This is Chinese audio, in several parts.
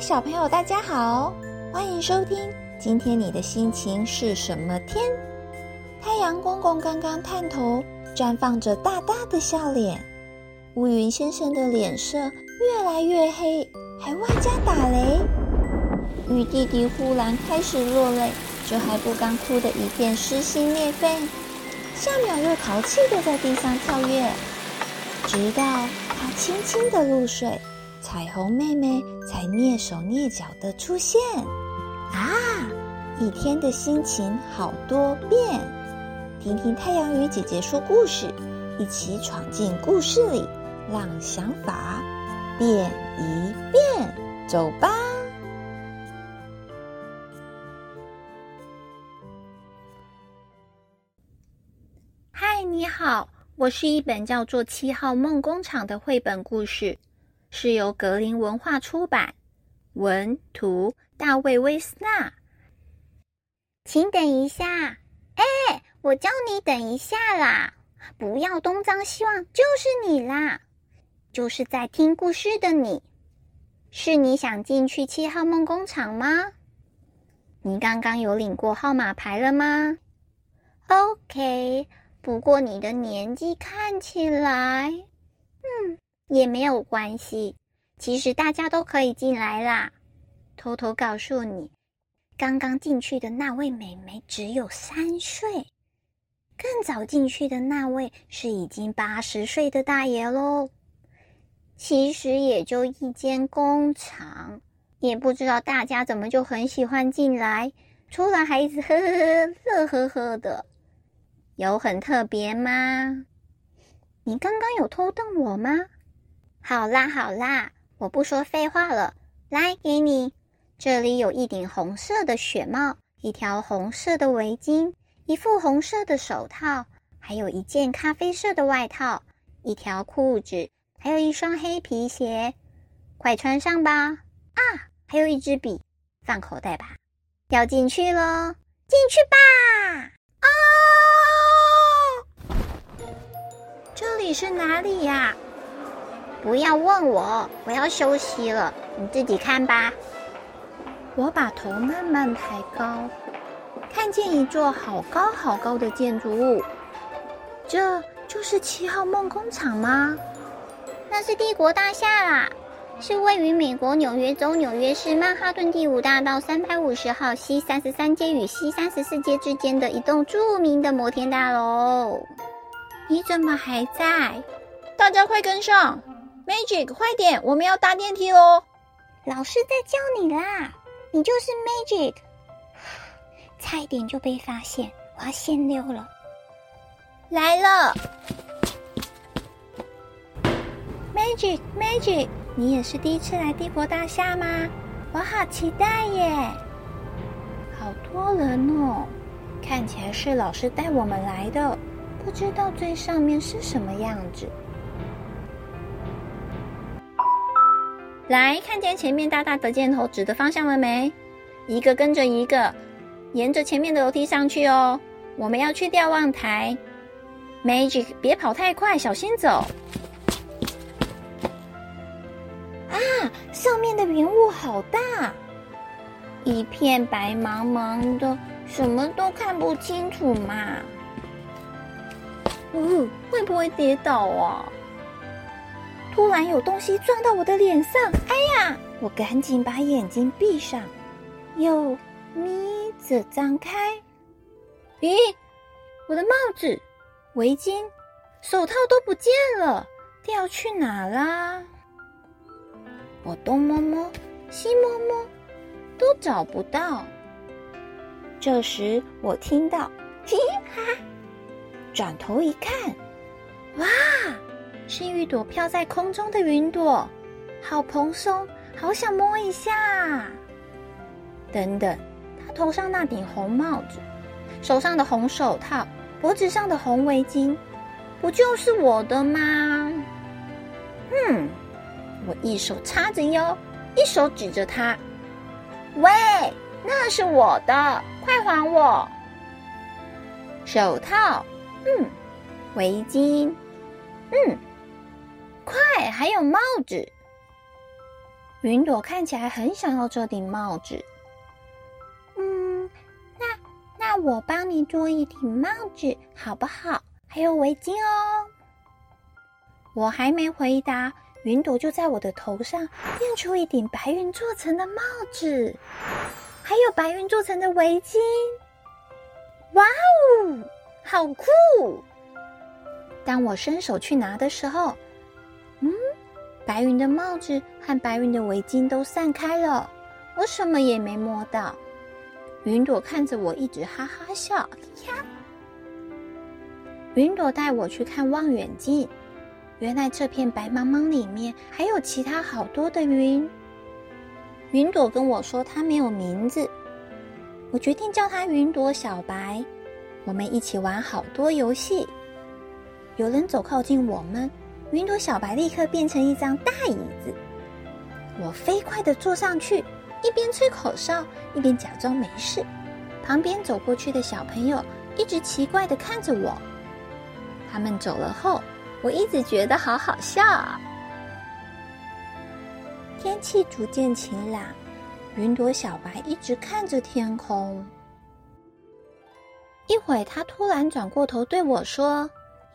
小朋友，大家好，欢迎收听。今天你的心情是什么天？太阳公公刚刚探头，绽放着大大的笑脸。乌云先生的脸色越来越黑，还外加打雷。雨弟弟忽然开始落泪，这还不刚哭的一片撕心裂肺，下秒又淘气的在地上跳跃，直到他轻轻的入睡。彩虹妹妹才蹑手蹑脚的出现，啊！一天的心情好多变，听听太阳鱼姐姐说故事，一起闯进故事里，让想法变一变，走吧！嗨，你好，我是一本叫做《七号梦工厂》的绘本故事。是由格林文化出版，文图大卫·威斯纳。请等一下，哎，我叫你等一下啦！不要东张西望，就是你啦，就是在听故事的你。是你想进去七号梦工厂吗？你刚刚有领过号码牌了吗？OK，不过你的年纪看起来，嗯。也没有关系，其实大家都可以进来啦。偷偷告诉你，刚刚进去的那位美眉只有三岁，更早进去的那位是已经八十岁的大爷喽。其实也就一间工厂，也不知道大家怎么就很喜欢进来，除了孩子呵呵呵乐呵呵的，有很特别吗？你刚刚有偷瞪我吗？好啦好啦，我不说废话了，来给你。这里有一顶红色的雪帽，一条红色的围巾，一副红色的手套，还有一件咖啡色的外套，一条裤子，还有一双黑皮鞋。快穿上吧！啊，还有一支笔，放口袋吧。要进去喽，进去吧！啊，这里是哪里呀？不要问我，我要休息了，你自己看吧。我把头慢慢抬高，看见一座好高好高的建筑物，这就是七号梦工厂吗？那是帝国大厦啦，是位于美国纽约州纽约市曼哈顿第五大道三百五十号西三十三街与西三十四街之间的一栋著名的摩天大楼。你怎么还在？大家快跟上！Magic，快点，我们要搭电梯喽！老师在叫你啦，你就是 Magic，差一点就被发现，我要先溜了。来了，Magic，Magic，你也是第一次来帝国大厦吗？我好期待耶！好多人哦，看起来是老师带我们来的，不知道最上面是什么样子。来，看见前面大大的箭头指的方向了没？一个跟着一个，沿着前面的楼梯上去哦。我们要去瞭望台。Magic，别跑太快，小心走。啊，上面的云雾好大，一片白茫茫的，什么都看不清楚嘛。哦，会不会跌倒啊？突然有东西撞到我的脸上，哎呀！我赶紧把眼睛闭上，又眯着张开。咦，我的帽子、围巾、手套都不见了，掉去哪啦？我东摸摸，西摸摸，都找不到。这时我听到，嘻哈，转头一看，哇！是一朵飘在空中的云朵，好蓬松，好想摸一下。等等，他头上那顶红帽子，手上的红手套，脖子上的红围巾，不就是我的吗？嗯，我一手叉着腰，一手指着他，喂，那是我的，快还我！手套，嗯，围巾，嗯。快，还有帽子！云朵看起来很想要这顶帽子。嗯，那那我帮你做一顶帽子好不好？还有围巾哦。我还没回答，云朵就在我的头上变出一顶白云做成的帽子，还有白云做成的围巾。哇哦，好酷！当我伸手去拿的时候，白云的帽子和白云的围巾都散开了，我什么也没摸到。云朵看着我，一直哈哈笑。云朵带我去看望远镜，原来这片白茫茫里面还有其他好多的云。云朵跟我说它没有名字，我决定叫它云朵小白。我们一起玩好多游戏。有人走靠近我们，云朵小白立刻变成一张大椅子。我飞快的坐上去，一边吹口哨，一边假装没事。旁边走过去的小朋友一直奇怪的看着我。他们走了后，我一直觉得好好笑啊。天气逐渐晴朗，云朵小白一直看着天空。一会，他突然转过头对我说。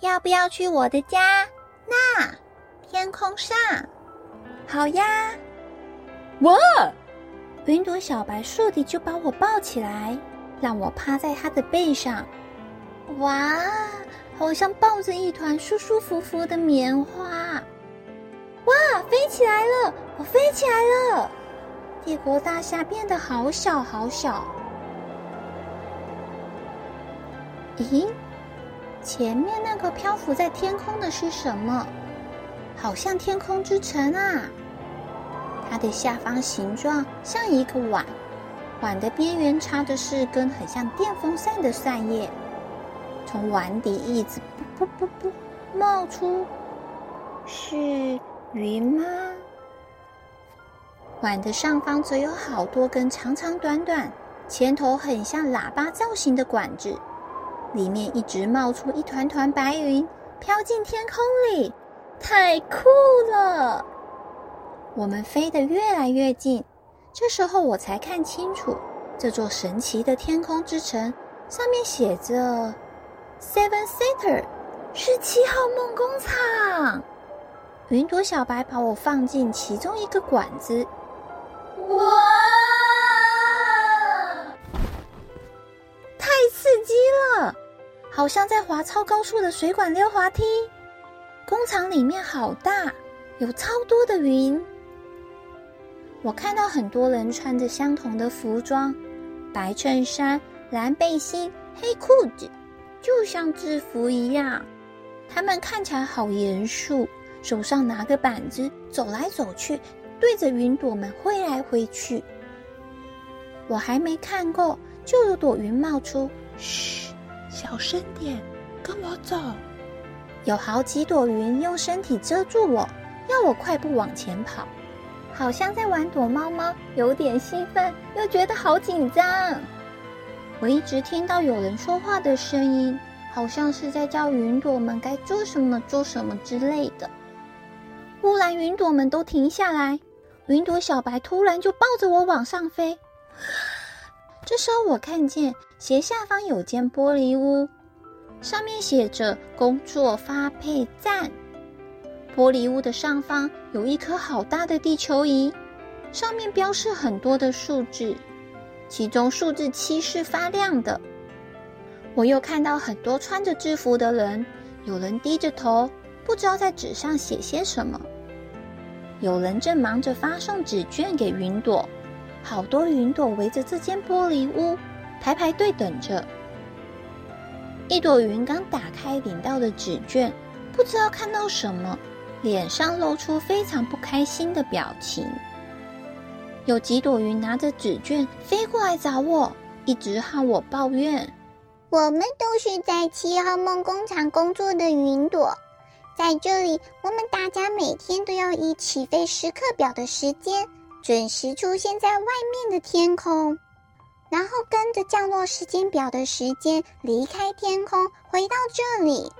要不要去我的家？那天空上，好呀！哇！云朵小白倏地就把我抱起来，让我趴在他的背上。哇，好像抱着一团舒舒服服的棉花。哇，飞起来了！我飞起来了！帝国大厦变得好小好小。咦？前面那个漂浮在天空的是什么？好像天空之城啊！它的下方形状像一个碗，碗的边缘插的是根很像电风扇的扇叶，从碗底一直噗噗噗噗冒出，是云吗？碗的上方则有好多根长长短短、前头很像喇叭造型的管子。里面一直冒出一团团白云，飘进天空里，太酷了！我们飞得越来越近，这时候我才看清楚，这座神奇的天空之城上面写着 “Seven Center”，是七号梦工厂。云朵小白把我放进其中一个管子，哇！好像在滑超高速的水管溜滑梯。工厂里面好大，有超多的云。我看到很多人穿着相同的服装：白衬衫、蓝背心、黑裤子，就像制服一样。他们看起来好严肃，手上拿个板子，走来走去，对着云朵们挥来挥去。我还没看够，就有朵云冒出，嘘。小声点，跟我走。有好几朵云用身体遮住我，要我快步往前跑，好像在玩躲猫猫，有点兴奋，又觉得好紧张。我一直听到有人说话的声音，好像是在叫云朵们该做什么做什么之类的。忽然，云朵们都停下来，云朵小白突然就抱着我往上飞。这时候，我看见斜下方有间玻璃屋，上面写着“工作发配站”。玻璃屋的上方有一颗好大的地球仪，上面标示很多的数字，其中数字七是发亮的。我又看到很多穿着制服的人，有人低着头，不知道在纸上写些什么；有人正忙着发送纸卷给云朵。好多云朵围着这间玻璃屋排排队等着。一朵云刚打开领到的纸卷，不知道看到什么，脸上露出非常不开心的表情。有几朵云拿着纸卷飞过来找我，一直和我抱怨：“我们都是在七号梦工厂工作的云朵，在这里，我们大家每天都要以起飞时刻表的时间。”准时出现在外面的天空，然后跟着降落时间表的时间离开天空，回到这里。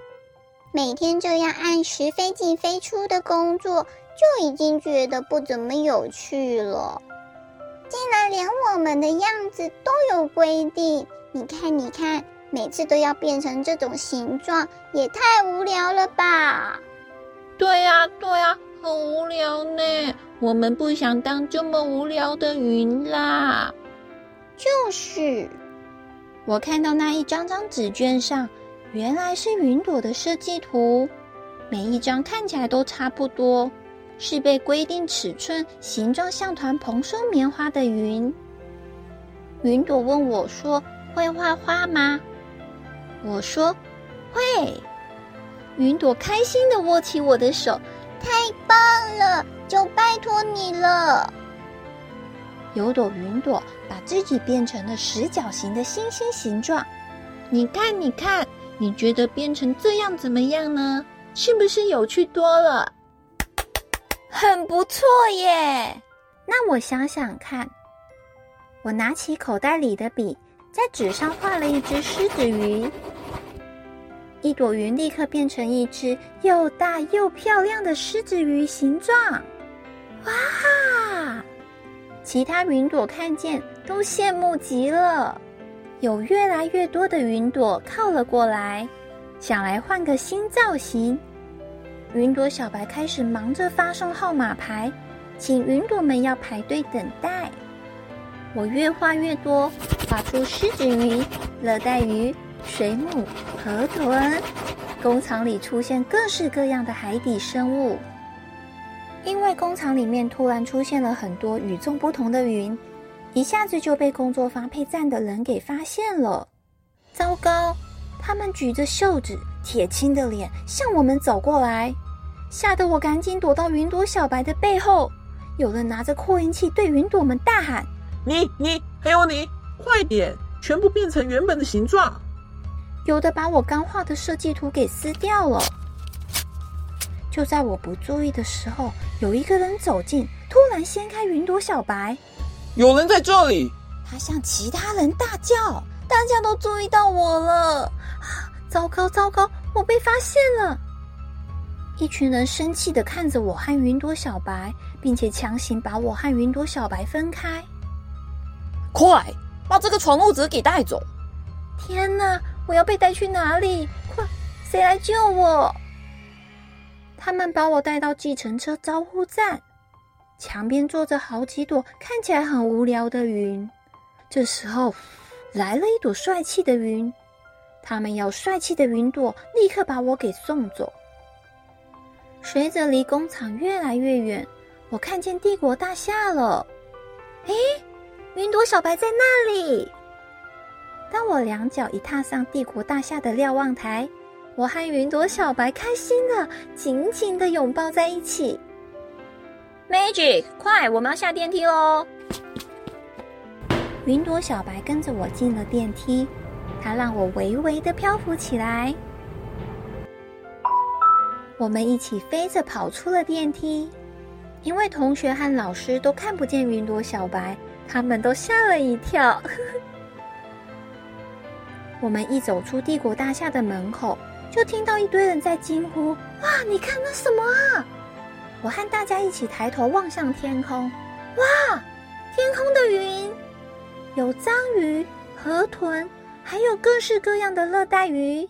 每天这样按时飞进飞出的工作，就已经觉得不怎么有趣了。竟然连我们的样子都有规定，你看，你看，每次都要变成这种形状，也太无聊了吧？对呀，对呀，很无聊呢。我们不想当这么无聊的云啦。就是，我看到那一张张纸卷上，原来是云朵的设计图，每一张看起来都差不多。是被规定尺寸、形状像团蓬松棉花的云。云朵问我说：“会画画吗？”我说：“会。”云朵开心的握起我的手：“太棒了，就拜托你了。”有朵云朵把自己变成了十角形的星星形状。你看，你看，你觉得变成这样怎么样呢？是不是有趣多了？很不错耶！那我想想看，我拿起口袋里的笔，在纸上画了一只狮子鱼。一朵云立刻变成一只又大又漂亮的狮子鱼形状。哇！其他云朵看见都羡慕极了。有越来越多的云朵靠了过来，想来换个新造型。云朵小白开始忙着发送号码牌，请云朵们要排队等待。我越画越多，画出狮子鱼、热带鱼、水母、河豚。工厂里出现各式各样的海底生物。因为工厂里面突然出现了很多与众不同的云，一下子就被工作发配站的人给发现了。糟糕！他们举着袖子，铁青的脸向我们走过来。吓得我赶紧躲到云朵小白的背后。有人拿着扩音器对云朵们大喊：“你、你还有你，快点，全部变成原本的形状！”有的把我刚画的设计图给撕掉了。就在我不注意的时候，有一个人走近，突然掀开云朵小白。有人在这里！他向其他人大叫，大家都注意到我了。糟糕，糟糕，我被发现了！一群人生气的看着我和云朵小白，并且强行把我和云朵小白分开。快把这个闯入者给带走！天哪，我要被带去哪里？快，谁来救我？他们把我带到计程车招呼站，墙边坐着好几朵看起来很无聊的云。这时候，来了一朵帅气的云，他们要帅气的云朵立刻把我给送走。随着离工厂越来越远，我看见帝国大厦了。哎，云朵小白在那里。当我两脚一踏上帝国大厦的瞭望台，我和云朵小白开心的紧紧的拥抱在一起。Magic，快，我们要下电梯喽！云朵小白跟着我进了电梯，它让我微微的漂浮起来。我们一起飞着跑出了电梯，因为同学和老师都看不见云朵小白，他们都吓了一跳。我们一走出帝国大厦的门口，就听到一堆人在惊呼：“哇，你看那什么啊！”我和大家一起抬头望向天空，哇，天空的云有章鱼、河豚，还有各式各样的热带鱼。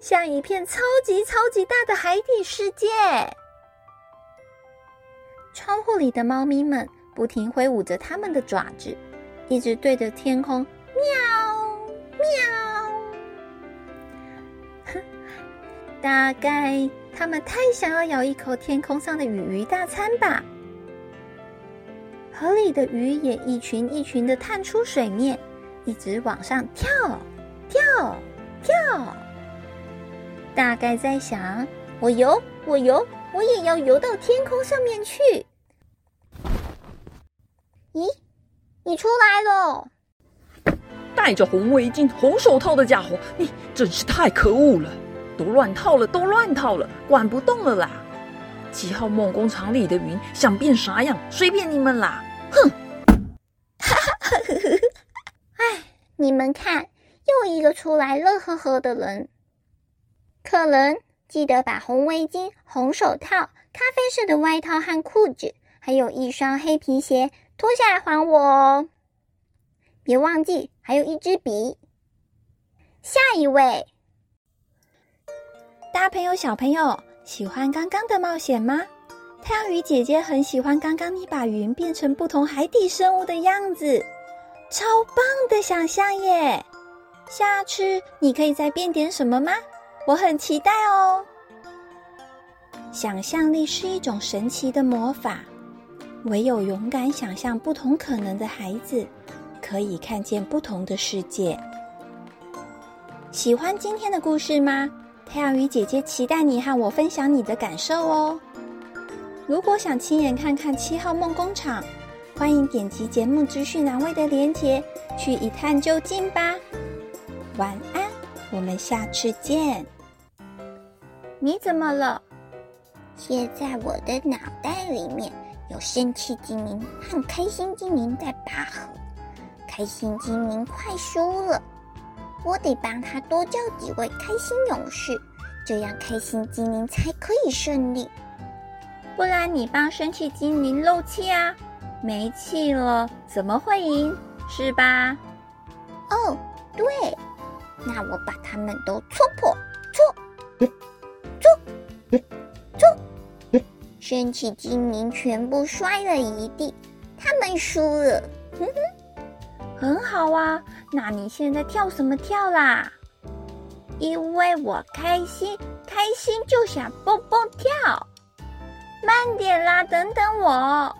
像一片超级超级大的海底世界。窗户里的猫咪们不停挥舞着它们的爪子，一直对着天空喵喵。大概他们太想要咬一口天空上的鱼鱼大餐吧。河里的鱼也一群一群的探出水面，一直往上跳跳跳。大概在想，我游，我游，我也要游到天空上面去。咦，你出来了！戴着红围巾、红手套的家伙，你真是太可恶了！都乱套了，都乱套了，管不动了啦！七号梦工厂里的云想变啥样，随便你们啦！哼！哈哈，哎，你们看，又一个出来乐呵呵的人。客人，记得把红围巾、红手套咖啡色的外套和裤子，还有一双黑皮鞋，脱下来还我哦！别忘记，还有一支笔。下一位，大朋友、小朋友，喜欢刚刚的冒险吗？太阳鱼姐姐很喜欢刚刚你把云变成不同海底生物的样子，超棒的想象耶！下次你可以再变点什么吗？我很期待哦。想象力是一种神奇的魔法，唯有勇敢想象不同可能的孩子，可以看见不同的世界。喜欢今天的故事吗？太阳鱼姐姐期待你和我分享你的感受哦。如果想亲眼看看七号梦工厂，欢迎点击节目资讯栏位的链接去一探究竟吧。晚安，我们下次见。你怎么了？现在我的脑袋里面有生气精灵和开心精灵在拔河，开心精灵快输了。我得帮他多叫几位开心勇士，这样开心精灵才可以胜利。不然你帮生气精灵漏气啊？没气了怎么会赢？是吧？哦，对，那我把他们都戳破，戳，戳，戳，生气精灵全部摔了一地，他们输了。哼哼，很好啊。那你现在跳什么跳啦？因为我开心，开心就想蹦蹦跳。慢点啦，等等我。